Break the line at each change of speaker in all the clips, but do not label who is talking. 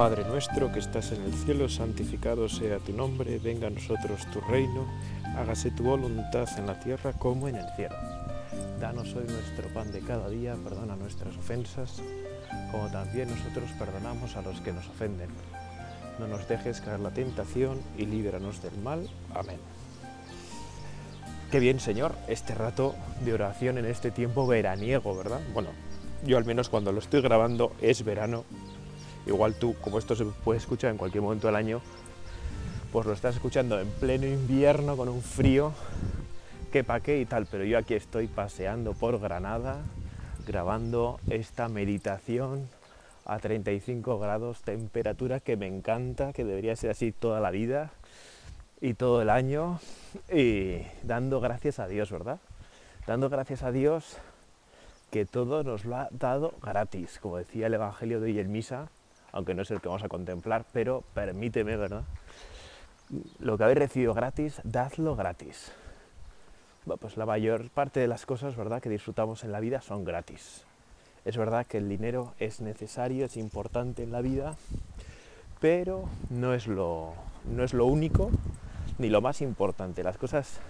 Padre nuestro que estás en el cielo, santificado sea tu nombre, venga a nosotros tu reino, hágase tu voluntad en la tierra como en el cielo. Danos hoy nuestro pan de cada día, perdona nuestras ofensas, como también nosotros perdonamos a los que nos ofenden. No nos dejes caer la tentación y líbranos del mal. Amén. Qué bien, Señor, este rato de oración en este tiempo veraniego, ¿verdad? Bueno, yo al menos cuando lo estoy grabando es verano Igual tú, como esto se puede escuchar en cualquier momento del año, pues lo estás escuchando en pleno invierno con un frío que pa' qué y tal, pero yo aquí estoy paseando por Granada grabando esta meditación a 35 grados, temperatura que me encanta, que debería ser así toda la vida y todo el año y dando gracias a Dios, ¿verdad? Dando gracias a Dios que todo nos lo ha dado gratis, como decía el Evangelio de hoy en misa, aunque no es el que vamos a contemplar, pero permíteme, ¿verdad? Lo que habéis recibido gratis, dadlo gratis. Bueno, pues la mayor parte de las cosas, ¿verdad?, que disfrutamos en la vida son gratis. Es verdad que el dinero es necesario, es importante en la vida, pero no es lo, no es lo único ni lo más importante. Las cosas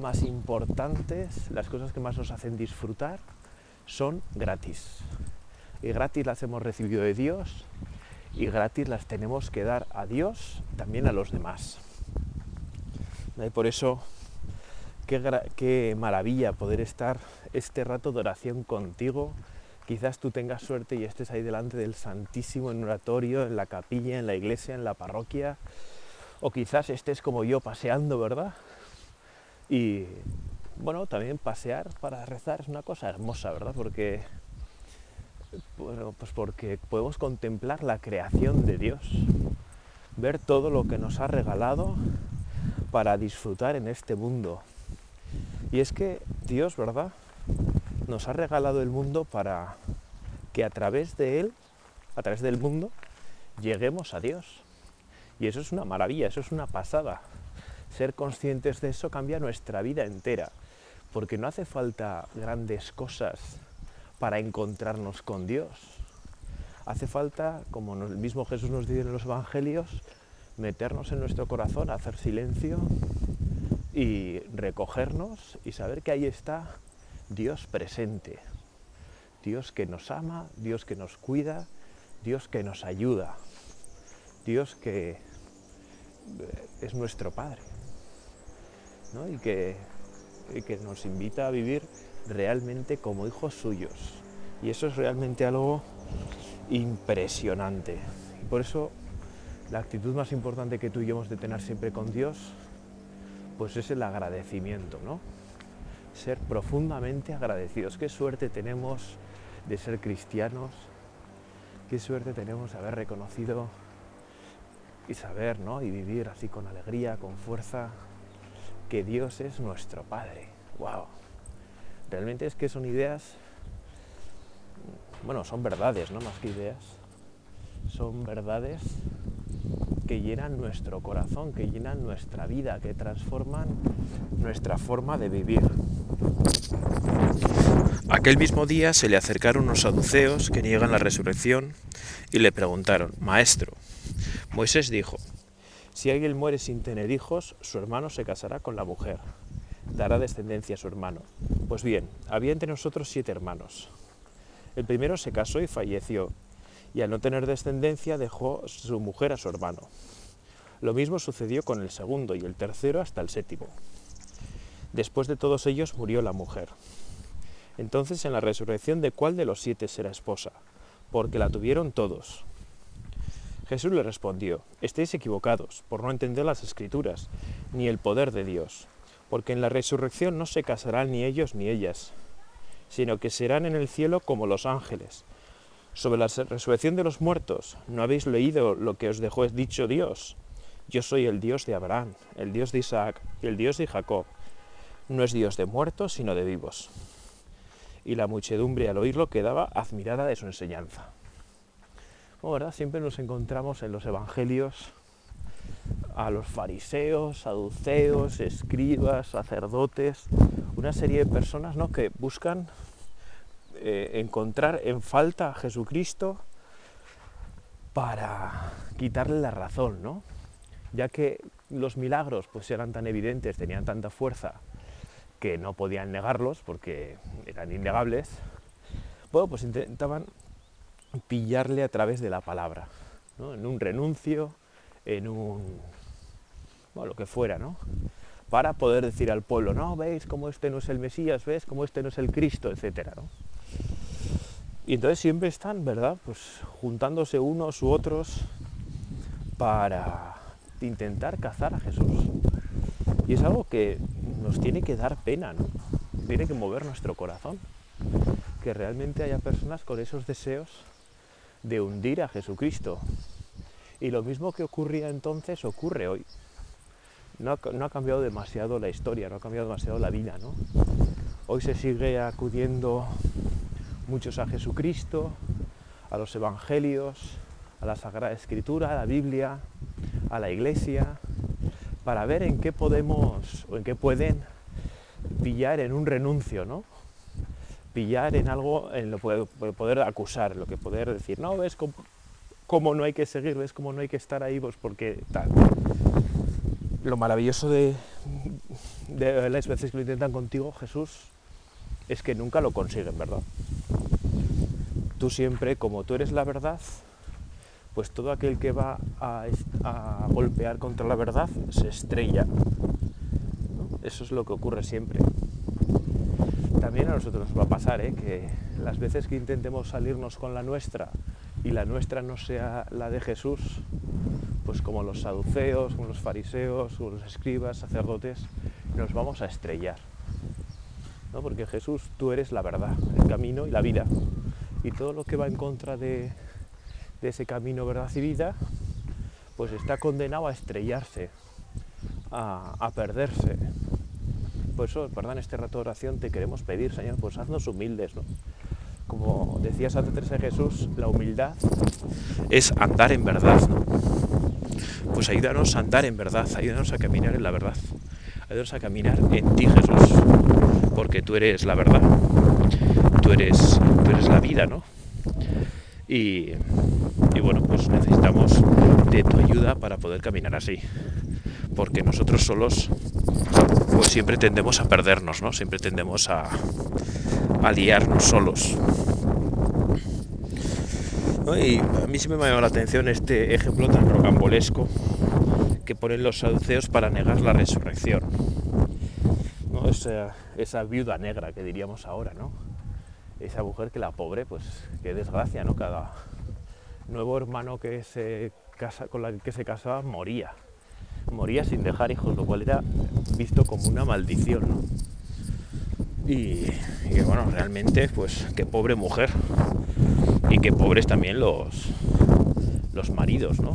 más importantes, las cosas que más nos hacen disfrutar, son gratis y gratis las hemos recibido de Dios y gratis las tenemos que dar a Dios, también a los demás. Y por eso, qué, maravilla poder estar este rato de oración contigo. Quizás tú tengas suerte y estés ahí delante del Santísimo en oratorio, en la capilla, en la iglesia, en la parroquia. O quizás estés como yo paseando, ¿verdad? Y bueno, también pasear para rezar es una cosa hermosa, ¿verdad? Porque bueno, pues porque podemos contemplar la creación de Dios, ver todo lo que nos ha regalado para disfrutar en este mundo. Y es que Dios, ¿verdad? Nos ha regalado el mundo para que a través de Él, a través del mundo, lleguemos a Dios. Y eso es una maravilla, eso es una pasada. Ser conscientes de eso cambia nuestra vida entera, porque no hace falta grandes cosas para encontrarnos con Dios. Hace falta, como el mismo Jesús nos dice en los Evangelios, meternos en nuestro corazón, hacer silencio y recogernos y saber que ahí está Dios presente. Dios que nos ama, Dios que nos cuida, Dios que nos ayuda, Dios que es nuestro Padre y, que, y que nos invita a vivir realmente como hijos suyos. Y eso es realmente algo impresionante. Y por eso la actitud más importante que tú y yo hemos de tener siempre con Dios, pues es el agradecimiento, ¿no? Ser profundamente agradecidos. Qué suerte tenemos de ser cristianos, qué suerte tenemos de haber reconocido y saber, ¿no? Y vivir así con alegría, con fuerza, que Dios es nuestro Padre. ¡Wow! Realmente es que son ideas, bueno, son verdades, no más que ideas, son verdades que llenan nuestro corazón, que llenan nuestra vida, que transforman nuestra forma de vivir. Aquel mismo día se le acercaron unos saduceos que niegan la resurrección y le preguntaron, Maestro, Moisés dijo, si alguien muere sin tener hijos, su hermano se casará con la mujer dará descendencia a su hermano. Pues bien, había entre nosotros siete hermanos. El primero se casó y falleció, y al no tener descendencia dejó su mujer a su hermano. Lo mismo sucedió con el segundo y el tercero hasta el séptimo. Después de todos ellos murió la mujer. Entonces en la resurrección de cuál de los siete será esposa, porque la tuvieron todos. Jesús le respondió, estéis equivocados por no entender las escrituras, ni el poder de Dios porque en la resurrección no se casarán ni ellos ni ellas, sino que serán en el cielo como los ángeles. Sobre la resurrección de los muertos, ¿no habéis leído lo que os dejó dicho Dios? Yo soy el Dios de Abraham, el Dios de Isaac y el Dios de Jacob. No es Dios de muertos, sino de vivos. Y la muchedumbre al oírlo quedaba admirada de su enseñanza. ¿verdad? Siempre nos encontramos en los evangelios a los fariseos, saduceos, escribas, sacerdotes, una serie de personas ¿no? que buscan eh, encontrar en falta a Jesucristo para quitarle la razón, ¿no? Ya que los milagros pues eran tan evidentes, tenían tanta fuerza que no podían negarlos porque eran innegables, bueno, pues intentaban pillarle a través de la palabra, ¿no? en un renuncio, en un... bueno, lo que fuera, ¿no? Para poder decir al pueblo, no, veis cómo este no es el Mesías, ves cómo este no es el Cristo, etcétera, ¿no? Y entonces siempre están, ¿verdad? Pues juntándose unos u otros para intentar cazar a Jesús. Y es algo que nos tiene que dar pena, ¿no? Tiene que mover nuestro corazón. Que realmente haya personas con esos deseos de hundir a Jesucristo. Y lo mismo que ocurría entonces ocurre hoy. No ha, no ha cambiado demasiado la historia, no ha cambiado demasiado la vida, ¿no? Hoy se sigue acudiendo muchos a Jesucristo, a los evangelios, a la Sagrada Escritura, a la Biblia, a la iglesia, para ver en qué podemos o en qué pueden pillar en un renuncio, ¿no? Pillar en algo en lo que poder acusar, lo que poder decir, no, ves cómo, no hay que seguir, ves cómo no hay que estar ahí, pues porque tal. Lo maravilloso de, de las veces que lo intentan contigo, Jesús, es que nunca lo consiguen, ¿verdad? Tú siempre, como tú eres la verdad, pues todo aquel que va a, golpear contra la verdad se estrella. Eso es lo que ocurre siempre. También a nosotros nos va a pasar ¿eh? que las veces que intentemos salirnos con la nuestra y la nuestra no sea la de Jesús, pues como los saduceos, como los fariseos, como los escribas, sacerdotes, nos vamos a estrellar. ¿no? Porque Jesús, tú eres la verdad, el camino y la vida y todo lo que va en contra de, ese camino verdad y vida, pues está condenado a estrellarse, a, perderse. Por eso, verdad, en este rato de oración te queremos pedir, Señor, pues haznos humildes, ¿no? Como decía Santa Teresa de Jesús, la humildad es andar en verdad. Pues ayúdanos a andar en verdad, ayúdanos a caminar en la verdad, ayúdanos a caminar en ti, Jesús, porque tú eres la verdad tú eres, eres la vida, ¿no? Y, bueno, pues necesitamos de tu ayuda para poder caminar así. Porque nosotros solos, pues siempre tendemos a perdernos, ¿no? Siempre tendemos a, a liarnos solos. Y a mí siempre me ha llamado la atención este ejemplo tan rocambolesco que ponen los saduceos para negar la resurrección. ¿no? Esa, esa viuda negra que diríamos ahora, ¿no? esa mujer que la pobre, pues qué desgracia, ¿no? Cada nuevo hermano que se casa, con la que se casaba moría. Moría sin dejar hijos, lo cual era visto como una maldición, ¿no? Y, y bueno, realmente, pues qué pobre mujer. Y qué pobres también los, los maridos, ¿no?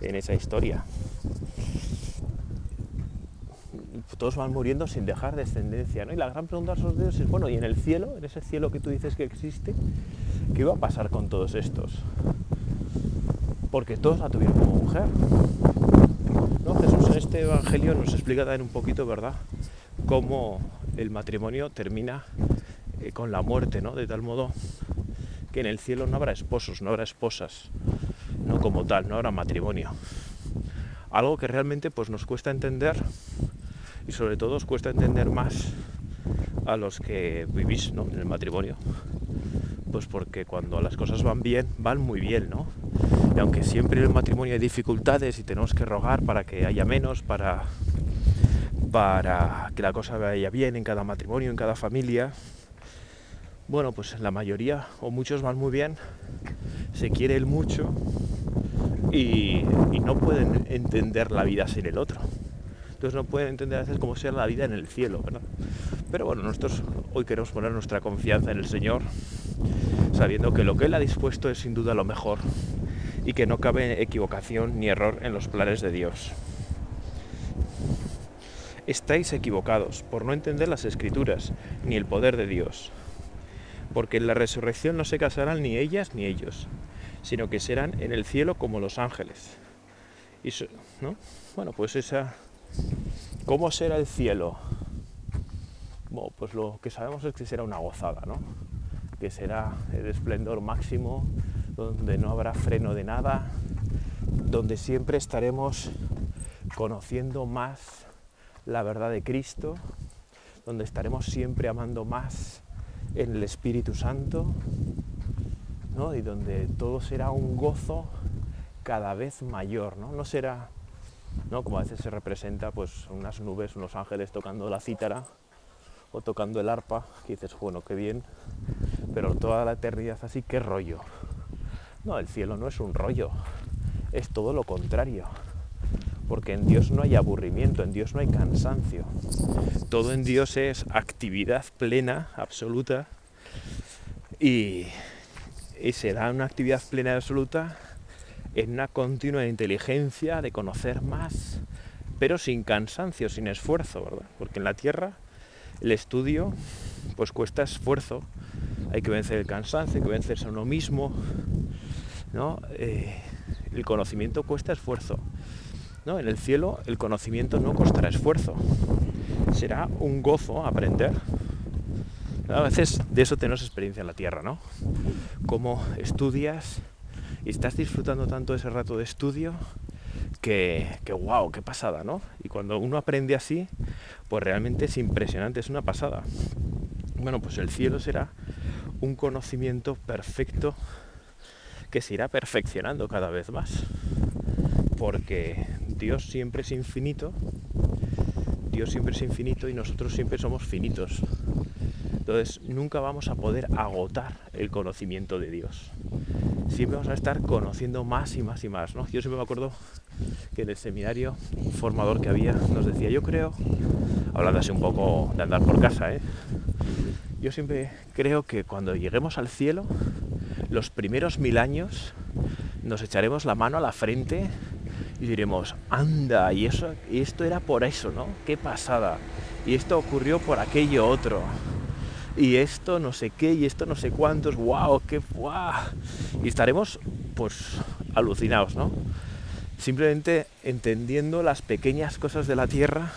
En esa historia todos van muriendo sin dejar descendencia. ¿no? Y la gran pregunta de esos dios es, bueno, ¿y en el cielo, en ese cielo que tú dices que existe, qué va a pasar con todos estos? Porque todos la tuvieron como mujer. ¿No? Jesús en este Evangelio nos explica también un poquito, ¿verdad?, cómo el matrimonio termina eh, con la muerte, ¿no? De tal modo que en el cielo no habrá esposos, no habrá esposas, no como tal, no habrá matrimonio. Algo que realmente pues, nos cuesta entender y sobre todo os cuesta entender más a los que vivís en el matrimonio. Pues porque cuando las cosas van bien, van muy bien, ¿no? Y aunque siempre en el matrimonio hay dificultades y tenemos que rogar para que haya menos, para, para que la cosa vaya bien en cada matrimonio, en cada familia, bueno, pues la mayoría o muchos van muy bien, se quiere el mucho y, no pueden entender la vida sin el otro. Entonces no pueden entender a veces cómo sea la vida en el cielo, ¿verdad? Pero bueno, nosotros hoy queremos poner nuestra confianza en el Señor, sabiendo que lo que Él ha dispuesto es sin duda lo mejor y que no cabe equivocación ni error en los planes de Dios. Estáis equivocados por no entender las escrituras ni el poder de Dios, porque en la resurrección no se casarán ni ellas ni ellos, sino que serán en el cielo como los ángeles. Y ¿no? Bueno, pues esa ¿Cómo será el cielo? Bueno, pues lo que sabemos es que será una gozada, ¿no? Que será el esplendor máximo, donde no habrá freno de nada, donde siempre estaremos conociendo más la verdad de Cristo, donde estaremos siempre amando más en el Espíritu Santo, ¿no? y donde todo será un gozo cada vez mayor, ¿no? No será, ¿no? Como a veces se representa, pues unas nubes, unos ángeles tocando la cítara o tocando el arpa, que dices, bueno, qué bien, pero toda la eternidad así, qué rollo. No, el cielo no es un rollo, es todo lo contrario. Porque en Dios no hay aburrimiento, en Dios no hay cansancio. Todo en Dios es actividad plena, absoluta. Y, y se da una actividad plena y absoluta en una continua inteligencia de conocer más, pero sin cansancio, sin esfuerzo, ¿verdad? Porque en la Tierra el estudio pues cuesta esfuerzo, hay que vencer el cansancio, hay que vencerse a uno mismo, ¿no? Eh, el conocimiento cuesta esfuerzo. ¿No? En el cielo el conocimiento no costará esfuerzo. Será un gozo aprender. A veces de eso tenemos experiencia en la tierra, ¿no? Cómo estudias y estás disfrutando tanto ese rato de estudio que, que wow, qué pasada, ¿no? Y cuando uno aprende así, pues realmente es impresionante, es una pasada. Bueno, pues el cielo será un conocimiento perfecto que se irá perfeccionando cada vez más. Porque Dios siempre es infinito, Dios siempre es infinito y nosotros siempre somos finitos. Entonces nunca vamos a poder agotar el conocimiento de Dios siempre vamos a estar conociendo más y más y más. ¿no? Yo siempre me acuerdo que en el seminario un formador que había nos decía, yo creo, hablando así un poco de andar por casa, ¿eh? yo siempre creo que cuando lleguemos al cielo, los primeros mil años, nos echaremos la mano a la frente y diremos, anda, y, eso, y esto era por eso, ¿no? Qué pasada. Y esto ocurrió por aquello otro y esto no sé qué y esto no sé cuántos, wow, qué wow. Y estaremos pues alucinados, ¿no? Simplemente entendiendo las pequeñas cosas de la tierra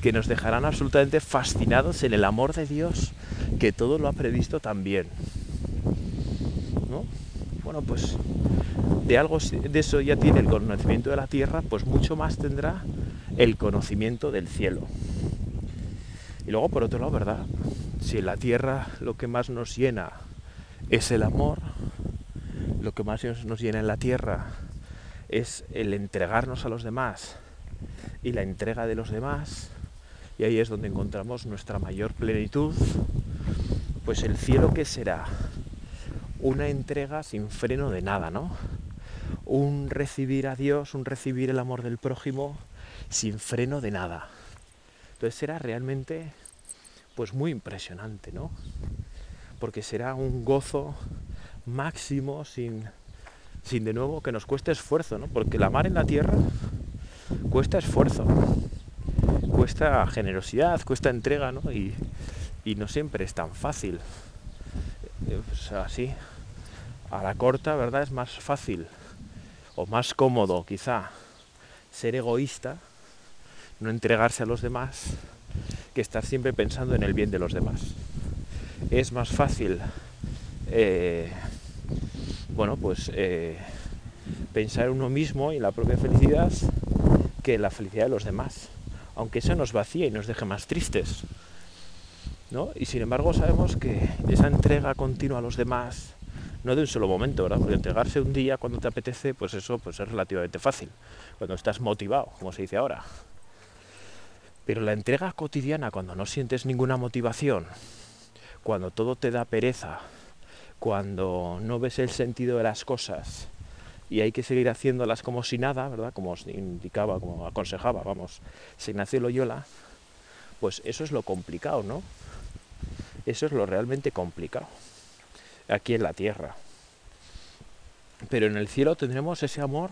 que nos dejarán absolutamente fascinados en el amor de Dios que todo lo ha previsto también. ¿No? Bueno, pues de algo de eso ya tiene el conocimiento de la tierra, pues mucho más tendrá el conocimiento del cielo. Y luego, por otro lado, ¿verdad? si en la tierra lo que más nos llena es el amor, lo que más nos llena en la tierra es el entregarnos a los demás y la entrega de los demás, y ahí es donde encontramos nuestra mayor plenitud, pues el cielo que será una entrega sin freno de nada, ¿no? Un recibir a Dios, un recibir el amor del prójimo sin freno de nada. Entonces será realmente pues muy impresionante, ¿no? Porque será un gozo máximo sin, sin de nuevo que nos cueste esfuerzo, ¿no? Porque la mar en la tierra cuesta esfuerzo, cuesta generosidad, cuesta entrega, ¿no? Y, no siempre es tan fácil. Pues así, a la corta, ¿verdad? Es más fácil o más cómodo quizá ser egoísta, no entregarse a los demás que estar siempre pensando en el bien de los demás. Es más fácil, eh, bueno, pues eh, pensar en uno mismo y la propia felicidad que en la felicidad de los demás, aunque eso nos vacía y nos deje más tristes. Y sin embargo sabemos que esa entrega continua a los demás, no de un solo momento, ¿verdad? Porque entregarse un día cuando te apetece, pues eso pues es relativamente fácil, cuando estás motivado, como se dice ahora. Pero la entrega cotidiana, cuando no sientes ninguna motivación, cuando todo te da pereza, cuando no ves el sentido de las cosas y hay que seguir haciéndolas como si nada, ¿verdad? Como os indicaba, como aconsejaba, vamos, Ignacio Loyola, pues eso es lo complicado, ¿no? Eso es lo realmente complicado, aquí en la tierra. Pero en el cielo tendremos ese amor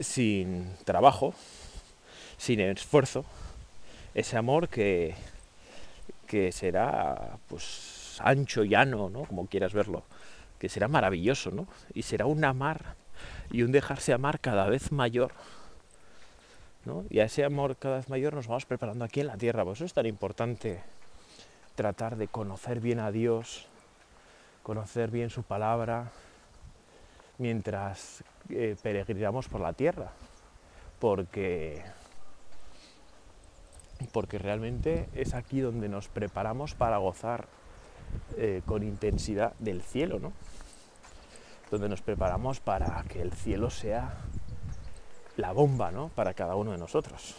sin trabajo, sin esfuerzo, ese amor que, que será pues ancho, llano, ¿no? como quieras verlo, que será maravilloso, ¿no? Y será un amar y un dejarse amar cada vez mayor. ¿no? Y a ese amor cada vez mayor nos vamos preparando aquí en la tierra. Por eso es tan importante tratar de conocer bien a Dios, conocer bien su palabra, mientras eh, peregrinamos por la tierra, porque, porque realmente es aquí donde nos preparamos para gozar eh, con intensidad del cielo, ¿no? donde nos preparamos para que el cielo sea la bomba ¿no? para cada uno de nosotros.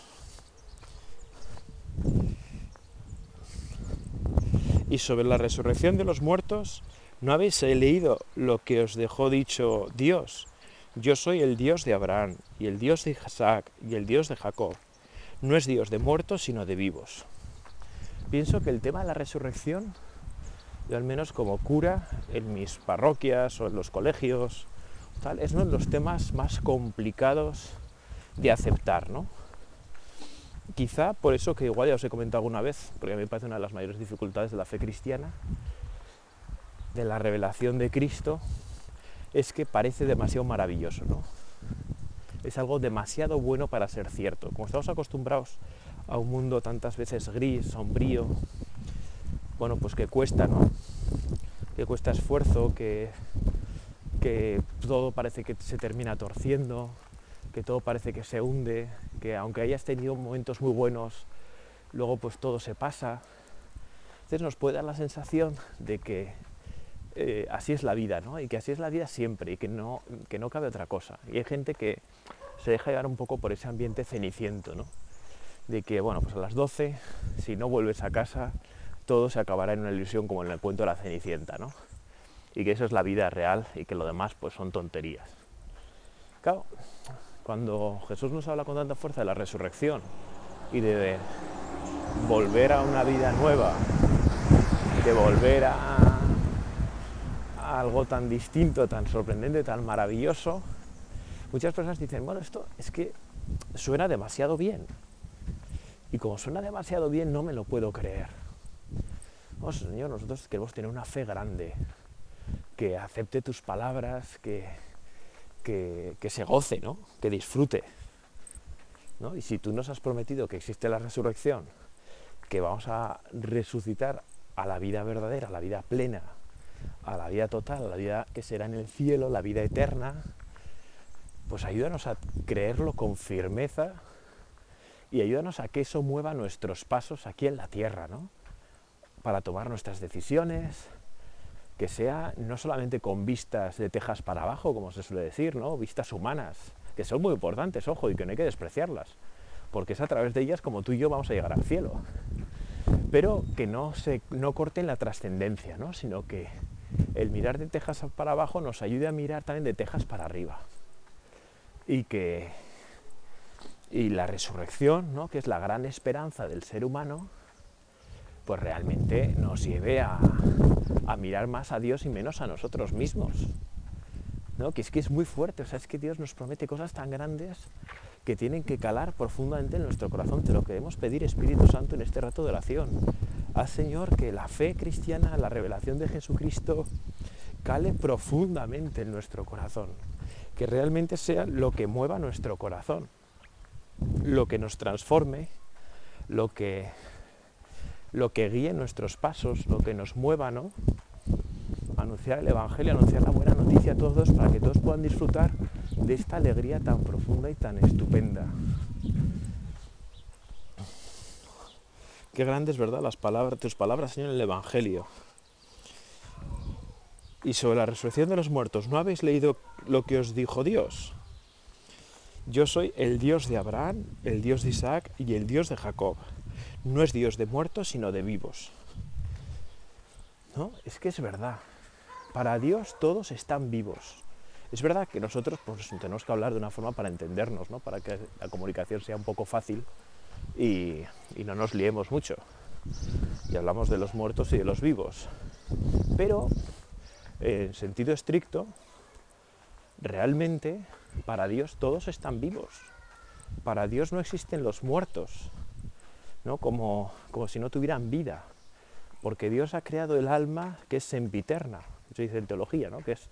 Y sobre la resurrección de los muertos, ¿no habéis leído lo que os dejó dicho Dios? Yo soy el Dios de Abraham y el Dios de Isaac y el Dios de Jacob. No es Dios de muertos, sino de vivos. Pienso que el tema de la resurrección yo al menos como cura en mis parroquias o en los colegios, tal, es uno de los temas más complicados de aceptar, ¿no? Quizá por eso que igual ya os he comentado alguna vez, porque a mí me parece una de las mayores dificultades de la fe cristiana, de la revelación de Cristo, es que parece demasiado maravilloso, ¿no? Es algo demasiado bueno para ser cierto. Como estamos acostumbrados a un mundo tantas veces gris, sombrío, bueno, pues que cuesta, ¿no? Que cuesta esfuerzo, que, que todo parece que se termina torciendo, que todo parece que se hunde, que aunque hayas tenido momentos muy buenos, luego pues todo se pasa. Entonces nos puede dar la sensación de que eh, así es la vida, ¿no? Y que así es la vida siempre y que no, que no cabe otra cosa. Y hay gente que se deja llevar un poco por ese ambiente ceniciento, ¿no? De que, bueno, pues a las 12, si no vuelves a casa, todo se acabará en una ilusión como en el cuento de la Cenicienta, ¿no? Y que eso es la vida real y que lo demás pues son tonterías. Claro, cuando Jesús nos habla con tanta fuerza de la resurrección y de volver a una vida nueva, de volver a, algo tan distinto, tan sorprendente, tan maravilloso, muchas personas dicen, bueno, esto es que suena demasiado bien. Y como suena demasiado bien, no me lo puedo creer. Oh, Señor, nosotros queremos tener una fe grande, que acepte tus palabras, que, que, se goce, ¿no? que disfrute. ¿no? Y si tú nos has prometido que existe la resurrección, que vamos a resucitar a la vida verdadera, a la vida plena, a la vida total, a la vida que será en el cielo, la vida eterna, pues ayúdanos a creerlo con firmeza y ayúdanos a que eso mueva nuestros pasos aquí en la tierra, ¿no? para tomar nuestras decisiones, que sea no solamente con vistas de tejas para abajo, como se suele decir, ¿no? vistas humanas, que son muy importantes, ojo, y que no hay que despreciarlas, porque es a través de ellas como tú y yo vamos a llegar al cielo. Pero que no, se, no corten la trascendencia, ¿no? sino que el mirar de tejas para abajo nos ayude a mirar también de tejas para arriba. Y que y la resurrección, ¿no? que es la gran esperanza del ser humano, pues realmente nos lleve a, mirar más a Dios y menos a nosotros mismos. ¿no? Que es que es muy fuerte, o sea, es que Dios nos promete cosas tan grandes que tienen que calar profundamente en nuestro corazón. Te lo queremos pedir, Espíritu Santo, en este rato de oración. Haz, Señor, que la fe cristiana, la revelación de Jesucristo, cale profundamente en nuestro corazón. Que realmente sea lo que mueva nuestro corazón, lo que nos transforme, lo que lo que guíe nuestros pasos, lo que nos mueva, ¿no? Anunciar el Evangelio, anunciar la buena noticia a todos para que todos puedan disfrutar de esta alegría tan profunda y tan estupenda. Qué grandes, ¿verdad? Las palabras, tus palabras, Señor, en el Evangelio. Y sobre la resurrección de los muertos, ¿no habéis leído lo que os dijo Dios? Yo soy el Dios de Abraham, el Dios de Isaac y el Dios de Jacob no es Dios de muertos, sino de vivos. ¿No? Es que es verdad. Para Dios todos están vivos. Es verdad que nosotros pues, tenemos que hablar de una forma para entendernos, ¿no? para que la comunicación sea un poco fácil y, no nos liemos mucho. Y hablamos de los muertos y de los vivos. Pero, en sentido estricto, realmente para Dios todos están vivos. Para Dios no existen los muertos. Como, como si no tuvieran vida, porque Dios ha creado el alma que es sempiterna, se dice en teología, ¿no? que es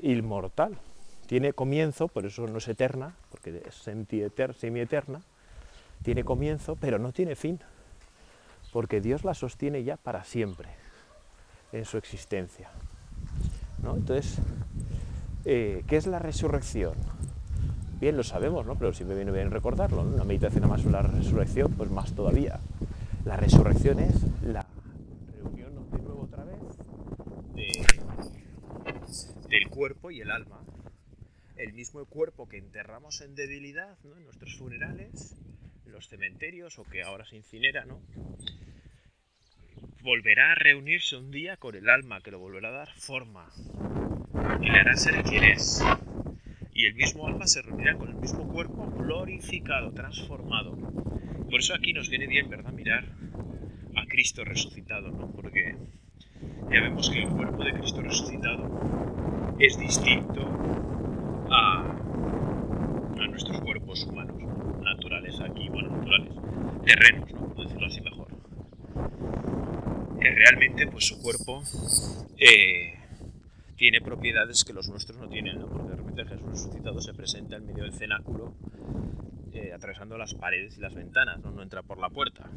inmortal, tiene comienzo, por eso no es eterna, porque es semi-eterna, tiene comienzo, pero no tiene fin, porque Dios la sostiene ya para siempre en su existencia. Entonces, Eh, ¿Qué es la resurrección? Bien, lo sabemos, ¿no? Pero siempre viene bien recordarlo, ¿no? Una meditación más sobre la resurrección, pues más todavía. La resurrección es la reunión de nuevo otra vez del cuerpo y el alma. El mismo cuerpo que enterramos en debilidad, ¿no? En nuestros funerales, en los cementerios o que ahora se incinera, ¿no? volverá a reunirse un día con el alma que lo volverá a dar forma y le hará ser quien es. Y el mismo alma se reunirá con el mismo cuerpo glorificado, transformado. Por eso aquí nos viene bien, ¿verdad? Mirar a Cristo resucitado, ¿no? Porque ya vemos que el cuerpo de Cristo resucitado es distinto a, nuestros cuerpos humanos, naturales aquí, bueno, naturales, terrenos, ¿no? Por decirlo así mejor que realmente pues su cuerpo eh, tiene propiedades que los nuestros no tienen, ¿no? Jesús resucitado se presenta en medio del cenáculo eh, atravesando las paredes y las ventanas, ¿no? no entra por la puerta.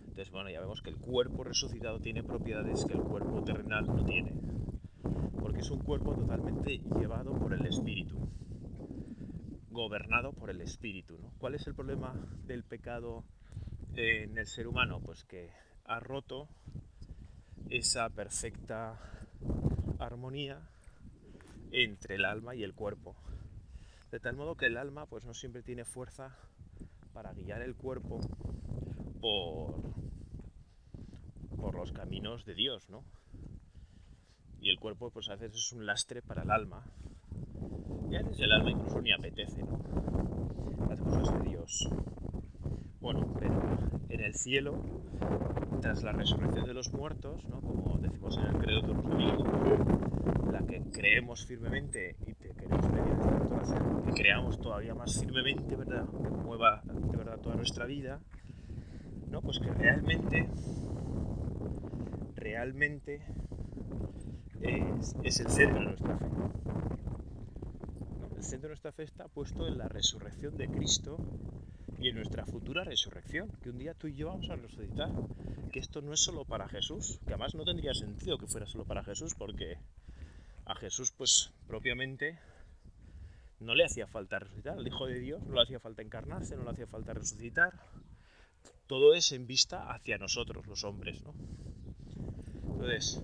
Entonces, bueno, ya vemos que el cuerpo resucitado tiene propiedades que el cuerpo terrenal no tiene, porque es un cuerpo totalmente llevado por el espíritu, gobernado por el espíritu. ¿no? ¿Cuál es el problema del pecado en el ser humano? Pues que ha roto esa perfecta armonía entre el alma y el cuerpo. De tal modo que el alma pues no siempre tiene fuerza para guiar el cuerpo por, por los caminos de Dios, ¿no? Y el cuerpo pues a veces es un lastre para el alma. Y a veces el alma incluso ni apetece, ¿no? Las cosas de Dios. Bueno, en el cielo, tras la resurrección de los muertos, ¿no? como decimos en el credo domingos, la que creemos firmemente y te queremos pedir que creamos todavía más firmemente, ¿verdad? que mueva de verdad toda nuestra vida, ¿no? pues que realmente, realmente es, es el centro de nuestra fe. El centro de nuestra fe está puesto en la resurrección de Cristo y en nuestra futura resurrección, que un día tú y yo vamos a resucitar, que esto no es solo para Jesús, que además no tendría sentido que fuera solo para Jesús, porque a Jesús pues propiamente no le hacía falta resucitar, al Hijo de Dios no le hacía falta encarnarse, no le hacía falta resucitar, todo es en vista hacia nosotros los hombres, ¿no? Entonces,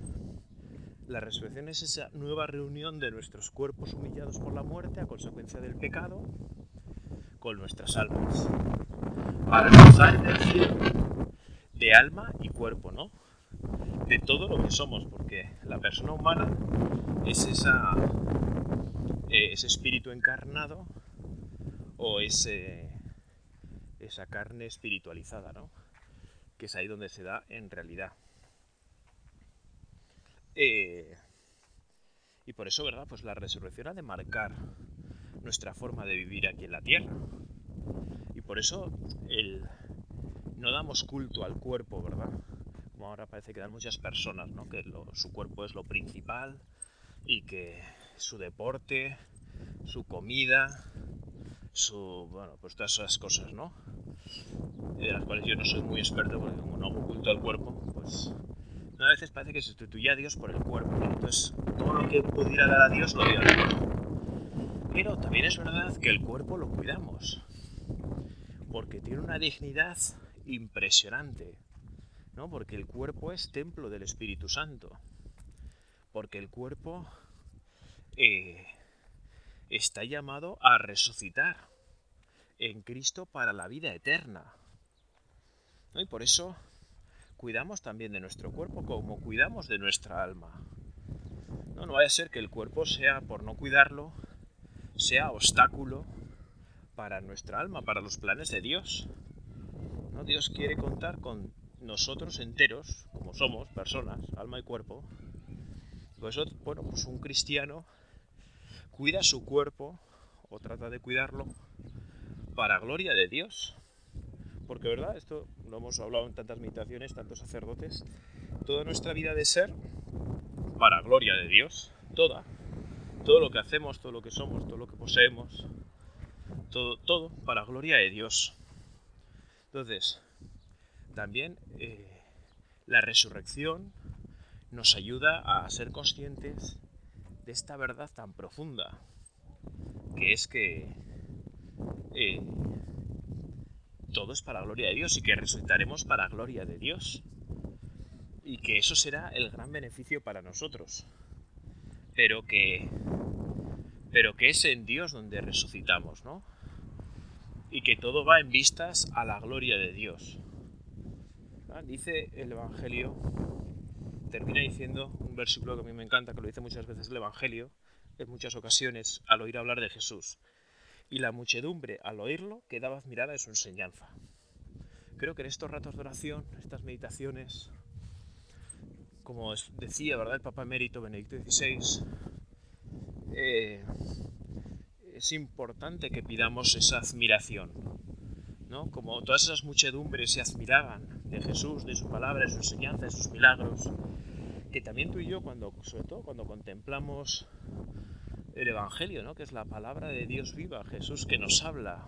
la resurrección es esa nueva reunión de nuestros cuerpos humillados por la muerte a consecuencia del pecado, con nuestras almas. Para de alma y cuerpo, ¿no? De todo lo que somos, porque la persona humana es esa, eh, ese espíritu encarnado o ese, esa carne espiritualizada, ¿no? Que es ahí donde se da en realidad. Eh, y por eso, ¿verdad? Pues la resurrección ha de marcar nuestra forma de vivir aquí en la tierra. Y por eso el, no damos culto al cuerpo, ¿verdad? Como ahora parece que dan muchas personas, ¿no? Que su cuerpo es lo principal y que su deporte, su comida, su, bueno, pues todas esas cosas, ¿no? De las cuales yo no soy muy experto porque como no hago culto al cuerpo, pues a veces parece que sustituye a Dios por el cuerpo. Entonces, todo lo que pudiera dar a Dios lo doy al cuerpo. Pero también es verdad que el cuerpo lo cuidamos, porque tiene una dignidad impresionante, ¿no? Porque el cuerpo es templo del Espíritu Santo, porque el cuerpo eh, está llamado a resucitar en Cristo para la vida eterna. Y por eso cuidamos también de nuestro cuerpo como cuidamos de nuestra alma. No, no vaya a ser que el cuerpo sea, por no cuidarlo, sea obstáculo para nuestra alma, para los planes de Dios. ¿No? Dios quiere contar con nosotros enteros, como somos, personas, alma y cuerpo. Por bueno, pues un cristiano cuida su cuerpo o trata de cuidarlo para gloria de Dios. Porque, ¿verdad? Esto lo hemos hablado en tantas meditaciones, tantos sacerdotes. Toda nuestra vida de ser para gloria de Dios. Toda todo lo que hacemos, todo lo que somos, todo lo que poseemos, todo, todo para gloria de Dios. Entonces, también eh, la resurrección nos ayuda a ser conscientes de esta verdad tan profunda, que es que eh, todo es para gloria de Dios y que resucitaremos para gloria de Dios. Y que eso será el gran beneficio para nosotros. Pero que pero que es en Dios donde resucitamos, ¿no? Y que todo va en vistas a la gloria de Dios. Ah, dice el Evangelio, termina diciendo un versículo que a mí me encanta, que lo dice muchas veces el Evangelio, en muchas ocasiones, al oír hablar de Jesús. Y la muchedumbre, al oírlo, quedaba admirada de su enseñanza. Creo que en estos ratos de oración, estas meditaciones, como decía, ¿verdad?, el Papa Emérito Benedicto XVI, eh, es importante que pidamos esa admiración, ¿no? Como todas esas muchedumbres se admiraban de Jesús, de su palabra, de su enseñanza, de sus milagros, que también tú y yo, cuando, sobre todo cuando contemplamos el Evangelio, ¿no? que es la palabra de Dios viva, Jesús que nos habla,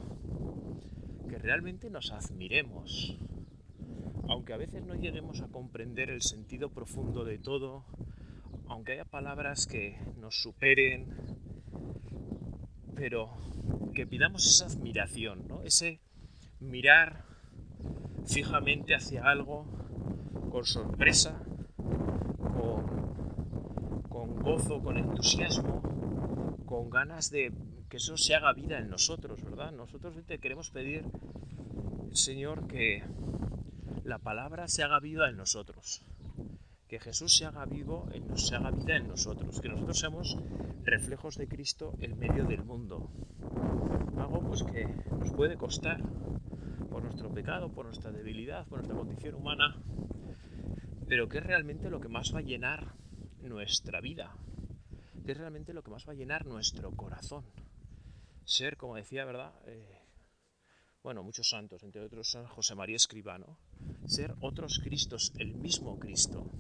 que realmente nos admiremos, aunque a veces no lleguemos a comprender el sentido profundo de todo, aunque haya palabras que nos superen, pero que pidamos esa admiración, ¿no? ese mirar fijamente hacia algo con sorpresa, con, con gozo, con entusiasmo, con ganas de que eso se haga vida en nosotros, ¿verdad? Nosotros te queremos pedir, Señor, que la palabra se haga vida en nosotros que Jesús se haga vivo, se haga vida en nosotros, que nosotros seamos reflejos de Cristo en medio del mundo. Algo pues que nos puede costar por nuestro pecado, por nuestra debilidad, por nuestra condición humana, pero que es realmente lo que más va a llenar nuestra vida, que es realmente lo que más va a llenar nuestro corazón. Ser, como decía, ¿verdad? Eh, bueno, muchos santos, entre otros San José María Escribano, ser otros Cristos, el mismo Cristo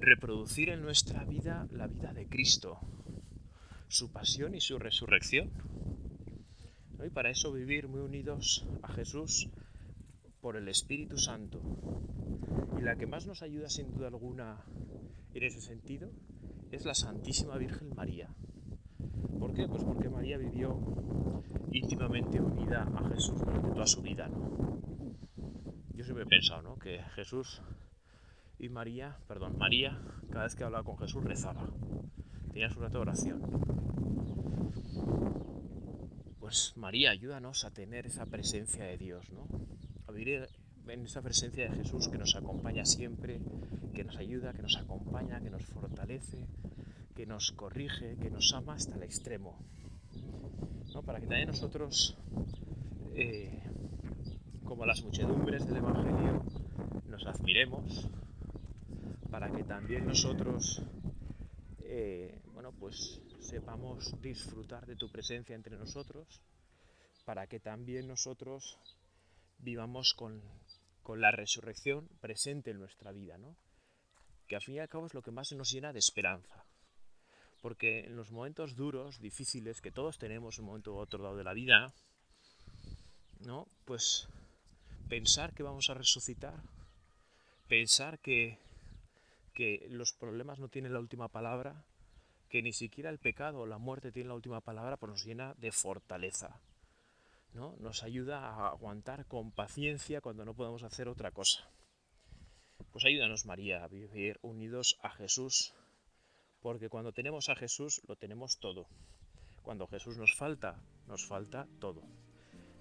reproducir en nuestra vida la vida de Cristo, su pasión y su resurrección. Y para eso vivir muy unidos a Jesús por el Espíritu Santo. Y la que más nos ayuda sin duda alguna en ese sentido es la Santísima Virgen María. ¿Por qué? Pues porque María vivió íntimamente unida a Jesús durante toda su vida. Yo siempre he pensado ¿no? que Jesús y María, perdón, María, cada vez que hablaba con Jesús rezaba. Tenía su rato de oración. Pues María, ayúdanos a tener esa presencia de Dios, ¿no? A vivir en esa presencia de Jesús que nos acompaña siempre, que nos ayuda, que nos acompaña, que nos fortalece, que nos corrige, que nos ama hasta el extremo. ¿no? Para que también nosotros, eh, como las muchedumbres del Evangelio, nos admiremos, para que también nosotros eh, bueno, pues sepamos disfrutar de tu presencia entre nosotros, para que también nosotros vivamos con, la resurrección presente en nuestra vida, ¿no? que al fin y al cabo es lo que más nos llena de esperanza. Porque en los momentos duros, difíciles, que todos tenemos un momento u otro lado de la vida, ¿no? Pues pensar que vamos a resucitar, pensar que que los problemas no tienen la última palabra, que ni siquiera el pecado o la muerte tiene la última palabra, pues nos llena de fortaleza. ¿no? Nos ayuda a aguantar con paciencia cuando no podemos hacer otra cosa. Pues ayúdanos María a vivir unidos a Jesús, porque cuando tenemos a Jesús lo tenemos todo. Cuando Jesús nos falta, nos falta todo.